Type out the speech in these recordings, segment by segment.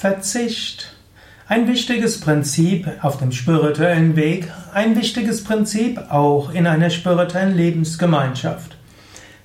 Verzicht. Ein wichtiges Prinzip auf dem spirituellen Weg, ein wichtiges Prinzip auch in einer spirituellen Lebensgemeinschaft.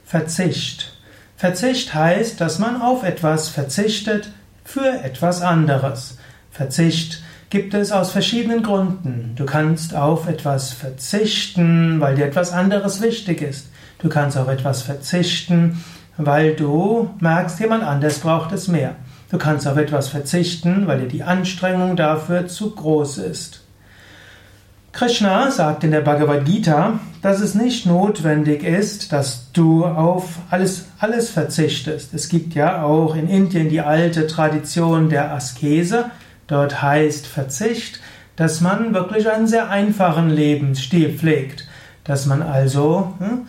Verzicht. Verzicht heißt, dass man auf etwas verzichtet für etwas anderes. Verzicht gibt es aus verschiedenen Gründen. Du kannst auf etwas verzichten, weil dir etwas anderes wichtig ist. Du kannst auf etwas verzichten, weil du merkst, jemand anders braucht es mehr. Du kannst auf etwas verzichten, weil dir die Anstrengung dafür zu groß ist. Krishna sagt in der Bhagavad Gita, dass es nicht notwendig ist, dass du auf alles, alles verzichtest. Es gibt ja auch in Indien die alte Tradition der Askese. Dort heißt Verzicht, dass man wirklich einen sehr einfachen Lebensstil pflegt. Dass man also hm,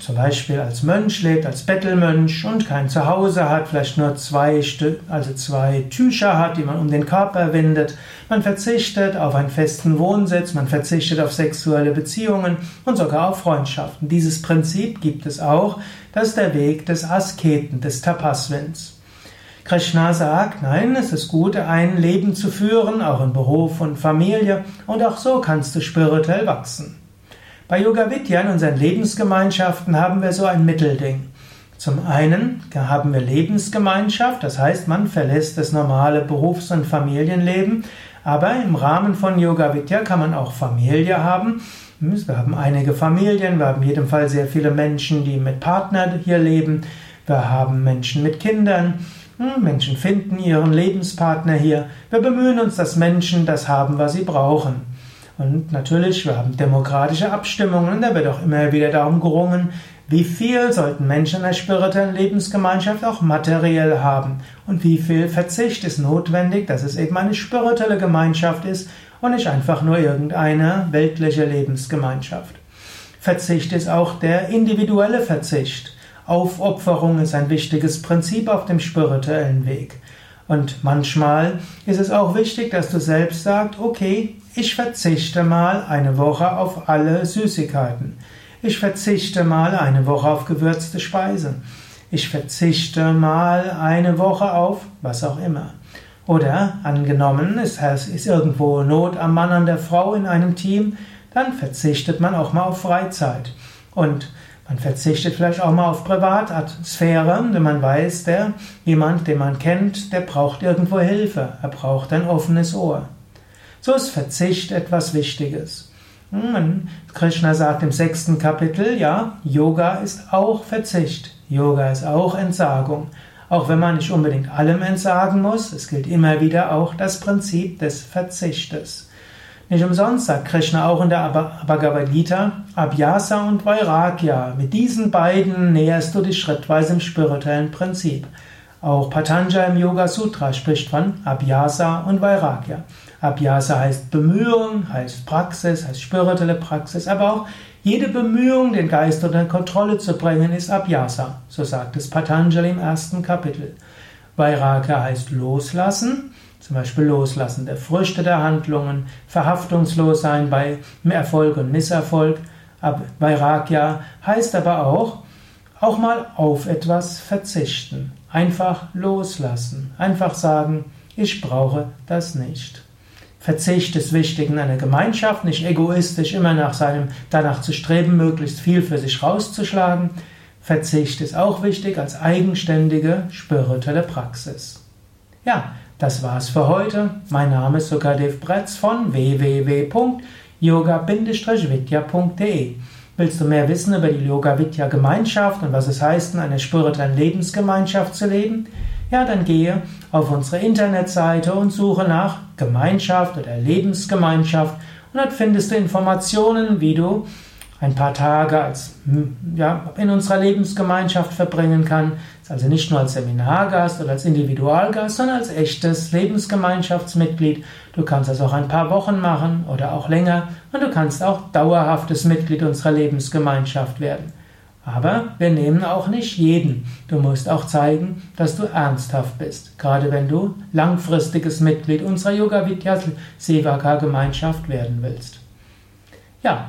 zum Beispiel als Mönch lebt, als Bettelmönch und kein Zuhause hat, vielleicht nur zwei, also zwei Tücher hat, die man um den Körper windet. Man verzichtet auf einen festen Wohnsitz, man verzichtet auf sexuelle Beziehungen und sogar auf Freundschaften. Dieses Prinzip gibt es auch. Das ist der Weg des Asketen, des Tapasvins. Krishna sagt, nein, es ist gut, ein Leben zu führen, auch in Beruf und Familie, und auch so kannst du spirituell wachsen. Bei Yoga Vidya in unseren Lebensgemeinschaften haben wir so ein Mittelding. Zum einen haben wir Lebensgemeinschaft, das heißt, man verlässt das normale Berufs- und Familienleben, aber im Rahmen von Yoga Vidya kann man auch Familie haben. Wir haben einige Familien, wir haben in jedem Fall sehr viele Menschen, die mit Partnern hier leben, wir haben Menschen mit Kindern, hm, Menschen finden ihren Lebenspartner hier. Wir bemühen uns, dass Menschen das haben, was sie brauchen. Und natürlich, wir haben demokratische Abstimmungen, da wird auch immer wieder darum gerungen, wie viel sollten Menschen in der spirituellen Lebensgemeinschaft auch materiell haben und wie viel Verzicht ist notwendig, dass es eben eine spirituelle Gemeinschaft ist und nicht einfach nur irgendeine weltliche Lebensgemeinschaft. Verzicht ist auch der individuelle Verzicht. Aufopferung ist ein wichtiges Prinzip auf dem spirituellen Weg. Und manchmal ist es auch wichtig, dass du selbst sagst, okay, ich verzichte mal eine Woche auf alle Süßigkeiten. Ich verzichte mal eine Woche auf gewürzte Speisen. Ich verzichte mal eine Woche auf was auch immer. Oder angenommen, es ist irgendwo Not am Mann, an der Frau in einem Team, dann verzichtet man auch mal auf Freizeit. Und man verzichtet vielleicht auch mal auf Privatsphäre, wenn man weiß, der jemand, den man kennt, der braucht irgendwo Hilfe. Er braucht ein offenes Ohr. So ist Verzicht etwas Wichtiges. Krishna sagt im sechsten Kapitel, ja, Yoga ist auch Verzicht. Yoga ist auch Entsagung. Auch wenn man nicht unbedingt allem entsagen muss, es gilt immer wieder auch das Prinzip des Verzichtes. Nicht umsonst sagt Krishna auch in der Bhagavad Gita, Abhyasa und Vairagya. Mit diesen beiden näherst du dich schrittweise im spirituellen Prinzip. Auch Patanjali im Yoga Sutra spricht von Abhyasa und Vairagya. Abhyasa heißt Bemühung, heißt Praxis, heißt spirituelle Praxis, aber auch jede Bemühung, den Geist unter Kontrolle zu bringen, ist Abhyasa. So sagt es Patanjali im ersten Kapitel. Vairagya heißt loslassen, zum Beispiel loslassen der Früchte der Handlungen, verhaftungslos sein bei Erfolg und Misserfolg. Vairagya heißt aber auch, auch mal auf etwas verzichten, einfach loslassen, einfach sagen, ich brauche das nicht. Verzicht ist wichtig in einer Gemeinschaft, nicht egoistisch immer nach seinem, danach zu streben, möglichst viel für sich rauszuschlagen. Verzicht ist auch wichtig als eigenständige spirituelle Praxis. Ja, das war's für heute. Mein Name ist Sukadev Bretz von www.yoga-vidya.de. Willst du mehr wissen über die Yoga Vidya Gemeinschaft und was es heißt, in einer spirituellen Lebensgemeinschaft zu leben? Ja, dann gehe auf unsere Internetseite und suche nach Gemeinschaft oder Lebensgemeinschaft und dort findest du Informationen, wie du ein paar Tage als, ja, in unserer Lebensgemeinschaft verbringen kannst. Also nicht nur als Seminargast oder als Individualgast, sondern als echtes Lebensgemeinschaftsmitglied. Du kannst das auch ein paar Wochen machen oder auch länger und du kannst auch dauerhaftes Mitglied unserer Lebensgemeinschaft werden. Aber wir nehmen auch nicht jeden. Du musst auch zeigen, dass du ernsthaft bist, gerade wenn du langfristiges Mitglied unserer Yoga Vidya Sevaka Gemeinschaft werden willst. Ja,